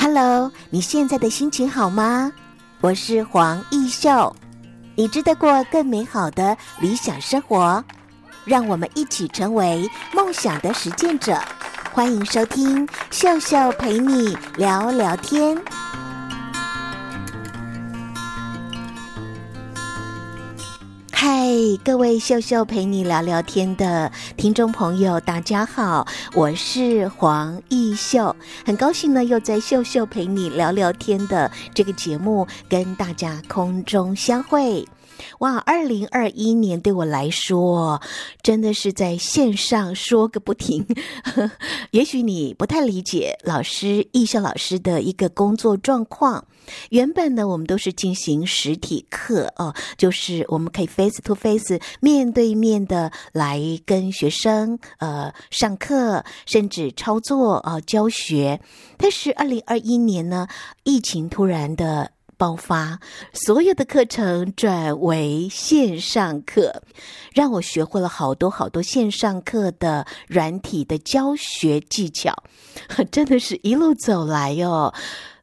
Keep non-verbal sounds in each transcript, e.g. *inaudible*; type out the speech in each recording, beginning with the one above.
Hello，你现在的心情好吗？我是黄奕秀，你值得过更美好的理想生活，让我们一起成为梦想的实践者。欢迎收听秀秀陪你聊聊天。各位秀秀陪你聊聊天的听众朋友，大家好，我是黄奕秀，很高兴呢，又在秀秀陪你聊聊天的这个节目跟大家空中相会。哇，二零二一年对我来说真的是在线上说个不停。*laughs* 也许你不太理解老师奕秀老师的一个工作状况。原本呢，我们都是进行实体课哦，就是我们可以 face to face 面对面的来跟学生呃上课，甚至操作啊、教学。但是二零二一年呢，疫情突然的。爆发，所有的课程转为线上课，让我学会了好多好多线上课的软体的教学技巧，*laughs* 真的是一路走来哟，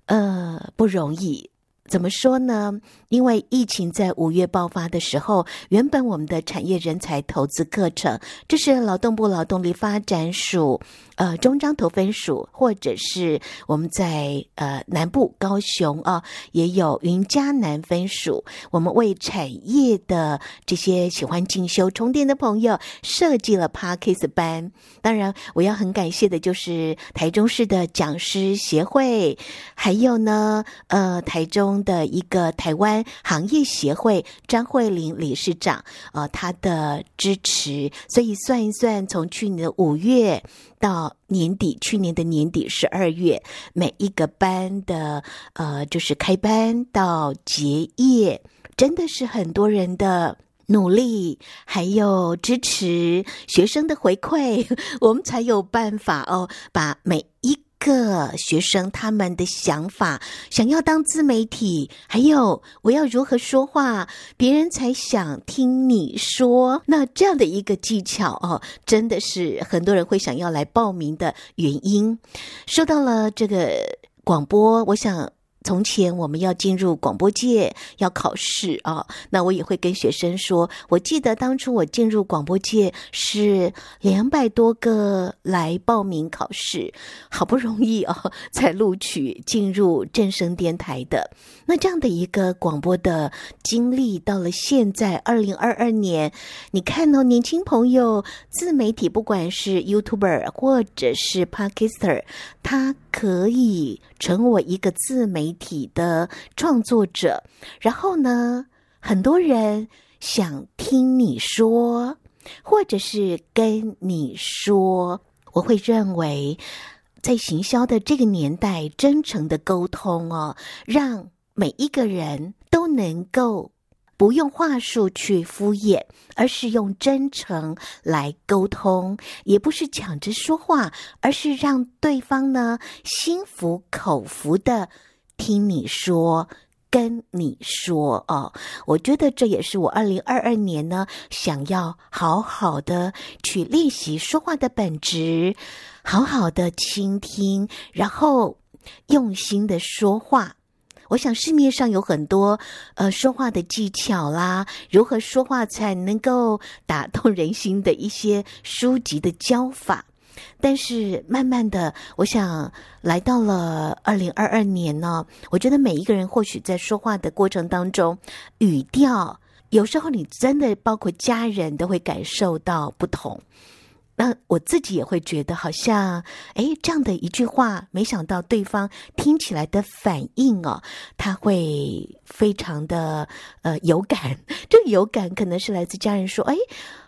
呃，不容易。怎么说呢？因为疫情在五月爆发的时候，原本我们的产业人才投资课程，这是劳动部劳动力发展署。呃，中彰投分署，或者是我们在呃南部高雄啊，也有云嘉南分署。我们为产业的这些喜欢进修充电的朋友设计了 Podcast 班。当然，我要很感谢的就是台中市的讲师协会，还有呢，呃，台中的一个台湾行业协会张慧玲理事长，呃，他的支持。所以算一算，从去年的五月。到年底，去年的年底十二月，每一个班的呃，就是开班到结业，真的是很多人的努力，还有支持学生的回馈，*laughs* 我们才有办法哦，把每一。个学生他们的想法，想要当自媒体，还有我要如何说话，别人才想听你说。那这样的一个技巧哦，真的是很多人会想要来报名的原因。说到了这个广播，我想。从前我们要进入广播界要考试啊，那我也会跟学生说，我记得当初我进入广播界是两百多个来报名考试，好不容易啊 *laughs* 才录取进入正声电台的。那这样的一个广播的经历，到了现在二零二二年，你看哦，年轻朋友自媒体，不管是 YouTuber 或者是 Podcaster，他可以成为一个自媒体体。的创作者，然后呢，很多人想听你说，或者是跟你说，我会认为，在行销的这个年代，真诚的沟通哦，让每一个人都能够不用话术去敷衍，而是用真诚来沟通，也不是抢着说话，而是让对方呢心服口服的。听你说，跟你说哦，我觉得这也是我二零二二年呢，想要好好的去练习说话的本质，好好的倾听，然后用心的说话。我想市面上有很多呃说话的技巧啦，如何说话才能够打动人心的一些书籍的教法。但是慢慢的，我想来到了二零二二年呢，我觉得每一个人或许在说话的过程当中，语调有时候你真的包括家人都会感受到不同。那我自己也会觉得好像，哎，这样的一句话，没想到对方听起来的反应哦，他会非常的呃有感。这个有感可能是来自家人说，哎。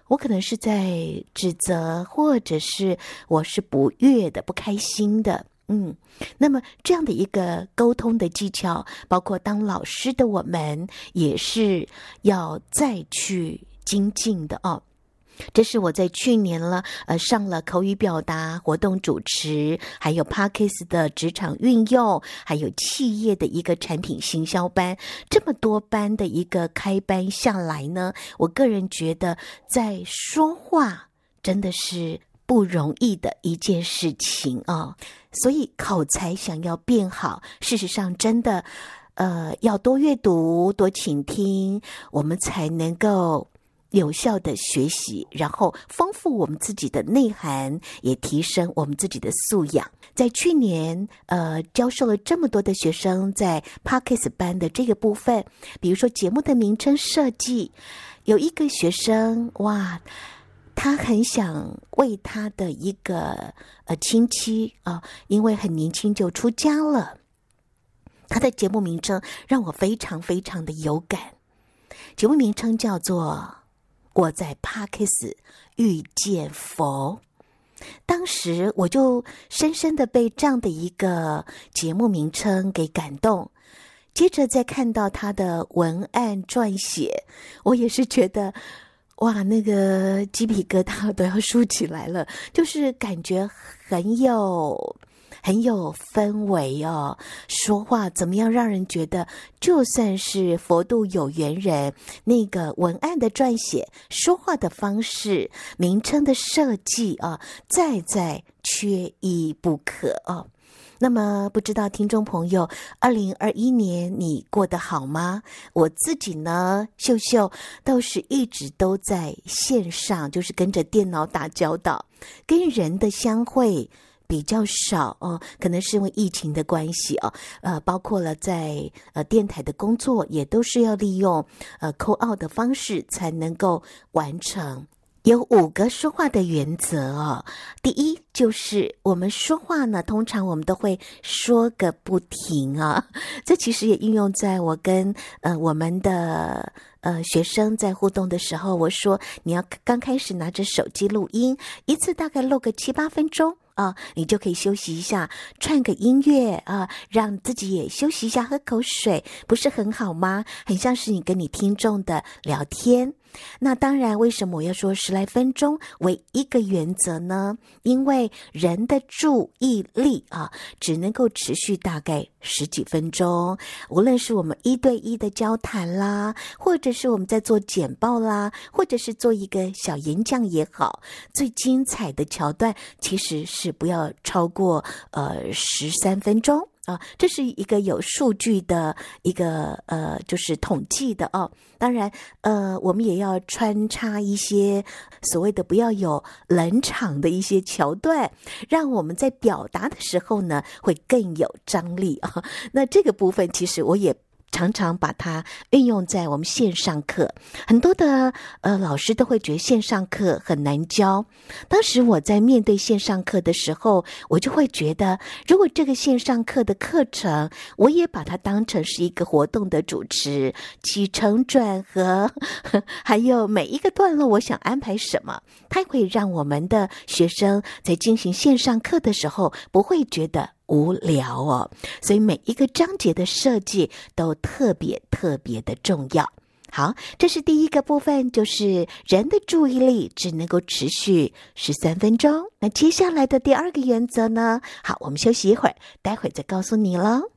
我可能是在指责，或者是我是不悦的、不开心的，嗯，那么这样的一个沟通的技巧，包括当老师的我们也是要再去精进的哦。这是我在去年了，呃，上了口语表达活动主持，还有 Podcast 的职场运用，还有企业的一个产品行销班，这么多班的一个开班下来呢，我个人觉得在说话真的是不容易的一件事情啊。所以口才想要变好，事实上真的，呃，要多阅读、多倾听，我们才能够。有效的学习，然后丰富我们自己的内涵，也提升我们自己的素养。在去年，呃，教授了这么多的学生在 Parkes 班的这个部分，比如说节目的名称设计，有一个学生哇，他很想为他的一个呃亲戚啊，因为很年轻就出家了，他的节目名称让我非常非常的有感，节目名称叫做。我在帕克斯遇见佛，当时我就深深的被这样的一个节目名称给感动。接着再看到他的文案撰写，我也是觉得，哇，那个鸡皮疙瘩都要竖起来了，就是感觉很有。很有氛围哦，说话怎么样让人觉得就算是佛度有缘人，那个文案的撰写、说话的方式、名称的设计啊，再再缺一不可哦。那么不知道听众朋友，二零二一年你过得好吗？我自己呢，秀秀倒是一直都在线上，就是跟着电脑打交道，跟人的相会。比较少哦，可能是因为疫情的关系哦，呃，包括了在呃电台的工作，也都是要利用呃扣二的方式才能够完成。有五个说话的原则哦，第一就是我们说话呢，通常我们都会说个不停啊，*laughs* 这其实也应用在我跟呃我们的呃学生在互动的时候，我说你要刚开始拿着手机录音，一次大概录个七八分钟。啊，你就可以休息一下，串个音乐啊，让自己也休息一下，喝口水，不是很好吗？很像是你跟你听众的聊天。那当然，为什么我要说十来分钟为一个原则呢？因为人的注意力啊，只能够持续大概十几分钟。无论是我们一对一的交谈啦，或者是我们在做简报啦，或者是做一个小演讲也好，最精彩的桥段其实是不要超过呃十三分钟。啊，这是一个有数据的一个呃，就是统计的哦。当然，呃，我们也要穿插一些所谓的不要有冷场的一些桥段，让我们在表达的时候呢，会更有张力啊。*laughs* 那这个部分，其实我也。常常把它运用在我们线上课，很多的呃老师都会觉得线上课很难教。当时我在面对线上课的时候，我就会觉得，如果这个线上课的课程，我也把它当成是一个活动的主持，起承转合，*laughs* 还有每一个段落，我想安排什么，它会让我们的学生在进行线上课的时候不会觉得。无聊哦，所以每一个章节的设计都特别特别的重要。好，这是第一个部分，就是人的注意力只能够持续十三分钟。那接下来的第二个原则呢？好，我们休息一会儿，待会儿再告诉你喽。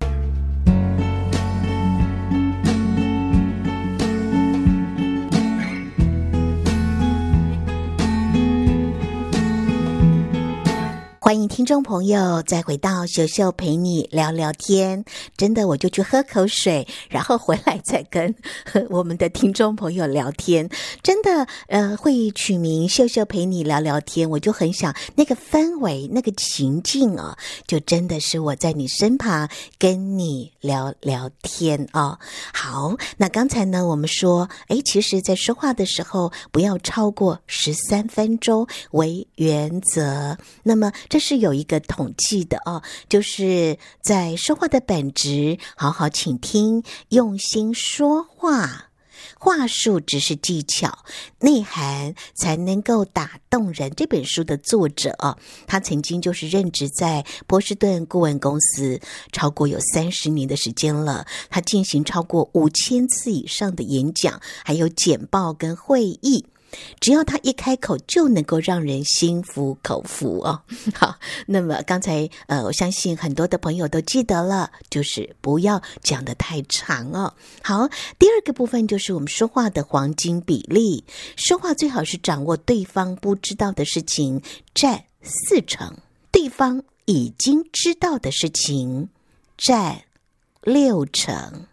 欢迎听众朋友再回到秀秀陪你聊聊天。真的，我就去喝口水，*laughs* 然后回来再跟 *laughs* 我们的听众朋友聊天。真的，呃，会取名秀秀陪你聊聊天，我就很想那个氛围、那个情境啊，就真的是我在你身旁跟你聊聊天啊。好，那刚才呢，我们说，诶，其实在说话的时候不要超过十三分钟为原则。那么这。是有一个统计的哦，就是在说话的本质，好好倾听，用心说话，话术只是技巧，内涵才能够打动人。这本书的作者啊，他曾经就是任职在波士顿顾问公司，超过有三十年的时间了。他进行超过五千次以上的演讲，还有简报跟会议。只要他一开口就能够让人心服口服哦。*laughs* 好，那么刚才呃，我相信很多的朋友都记得了，就是不要讲得太长哦。好，第二个部分就是我们说话的黄金比例，说话最好是掌握对方不知道的事情占四成，对方已经知道的事情占六成。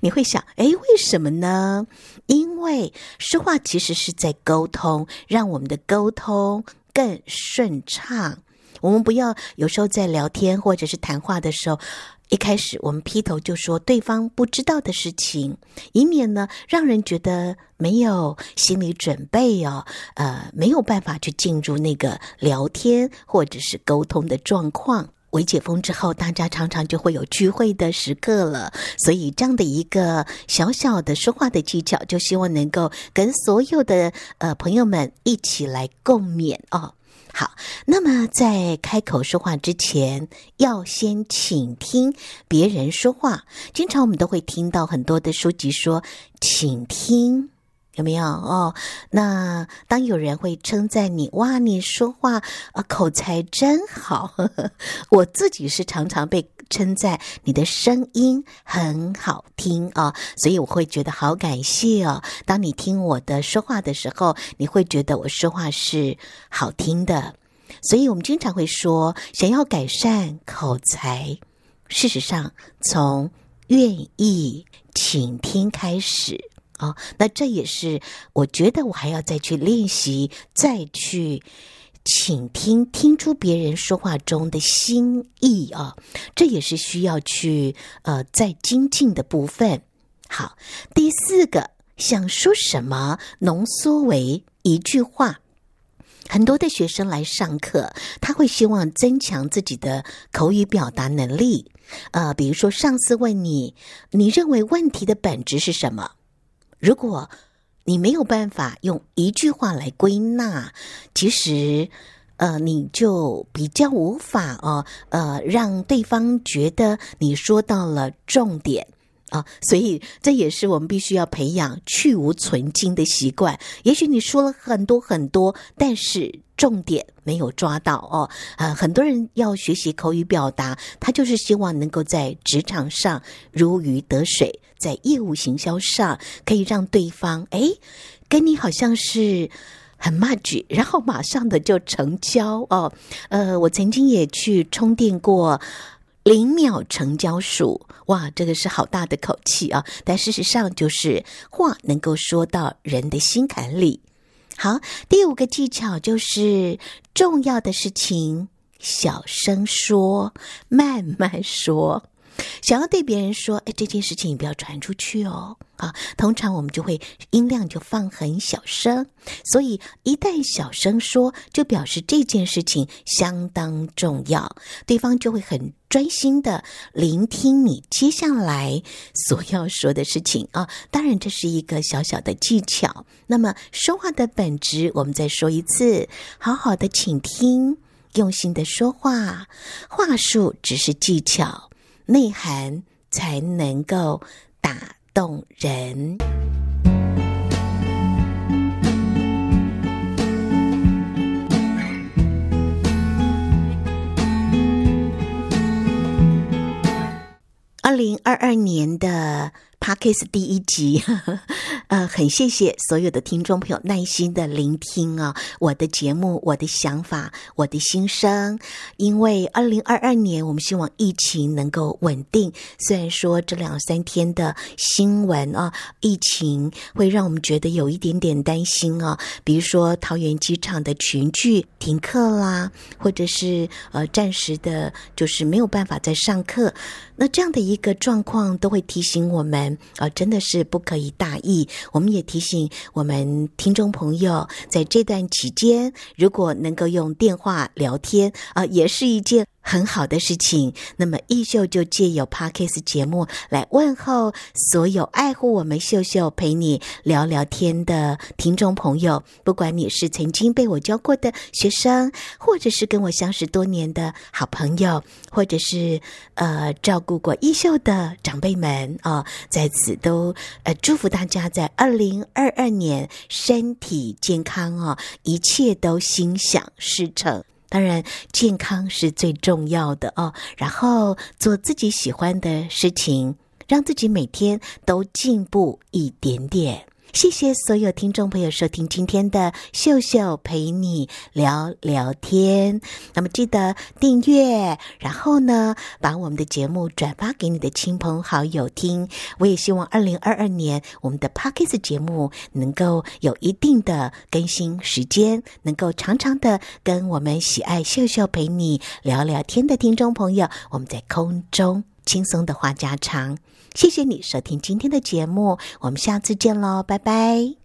你会想，哎，为什么呢？因为说话其实是在沟通，让我们的沟通更顺畅。我们不要有时候在聊天或者是谈话的时候，一开始我们劈头就说对方不知道的事情，以免呢让人觉得没有心理准备哦，呃，没有办法去进入那个聊天或者是沟通的状况。微解封之后，大家常常就会有聚会的时刻了，所以这样的一个小小的说话的技巧，就希望能够跟所有的呃朋友们一起来共勉哦。好，那么在开口说话之前，要先倾听别人说话。经常我们都会听到很多的书籍说，请听。有没有哦？那当有人会称赞你，哇，你说话啊口才真好呵呵。*laughs* 我自己是常常被称赞你的声音很好听啊，所以我会觉得好感谢哦。当你听我的说话的时候，你会觉得我说话是好听的。所以我们经常会说，想要改善口才，事实上从愿意倾听开始。啊、哦，那这也是我觉得我还要再去练习，再去倾听，听出别人说话中的心意啊、这也是需要去呃再精进的部分。好，第四个，想说什么，浓缩为一句话。很多的学生来上课，他会希望增强自己的口语表达能力。呃，比如说上司问你，你认为问题的本质是什么？如果你没有办法用一句话来归纳，其实，呃，你就比较无法哦，呃，让对方觉得你说到了重点。啊。所以，这也是我们必须要培养去芜存菁的习惯。也许你说了很多很多，但是重点没有抓到哦。呃，很多人要学习口语表达，他就是希望能够在职场上如鱼得水。在业务行销上，可以让对方哎，跟你好像是很 much，然后马上的就成交哦。呃，我曾经也去充电过零秒成交数，哇，这个是好大的口气啊！但事实上就是话能够说到人的心坎里。好，第五个技巧就是重要的事情小声说，慢慢说。想要对别人说，哎，这件事情你不要传出去哦，啊，通常我们就会音量就放很小声，所以一旦小声说，就表示这件事情相当重要，对方就会很专心的聆听你接下来所要说的事情啊。当然，这是一个小小的技巧。那么，说话的本质，我们再说一次，好好的倾听，用心的说话，话术只是技巧。内涵才能够打动人。二零二二年的 Podcast 第一集，呵呵，呃，很谢谢所有的听众朋友耐心的聆听啊，我的节目，我的想法，我的心声。因为二零二二年，我们希望疫情能够稳定。虽然说这两三天的新闻啊，疫情会让我们觉得有一点点担心啊，比如说桃园机场的群聚停课啦，或者是呃暂时的，就是没有办法再上课。那这样的一个状况，都会提醒我们。啊，真的是不可以大意。我们也提醒我们听众朋友，在这段期间，如果能够用电话聊天啊，也是一件很好的事情，那么逸秀就借由 Podcast 节目来问候所有爱护我们秀秀陪你聊聊天的听众朋友。不管你是曾经被我教过的学生，或者是跟我相识多年的好朋友，或者是呃照顾过逸秀的长辈们啊、哦，在此都呃祝福大家在二零二二年身体健康啊、哦，一切都心想事成。当然，健康是最重要的哦。然后做自己喜欢的事情，让自己每天都进步一点点。谢谢所有听众朋友收听今天的秀秀陪你聊聊天。那么记得订阅，然后呢，把我们的节目转发给你的亲朋好友听。我也希望二零二二年我们的 Pockets 节目能够有一定的更新时间，能够常常的跟我们喜爱秀秀陪你聊聊天的听众朋友，我们在空中轻松的话家常。谢谢你收听今天的节目，我们下次见喽，拜拜。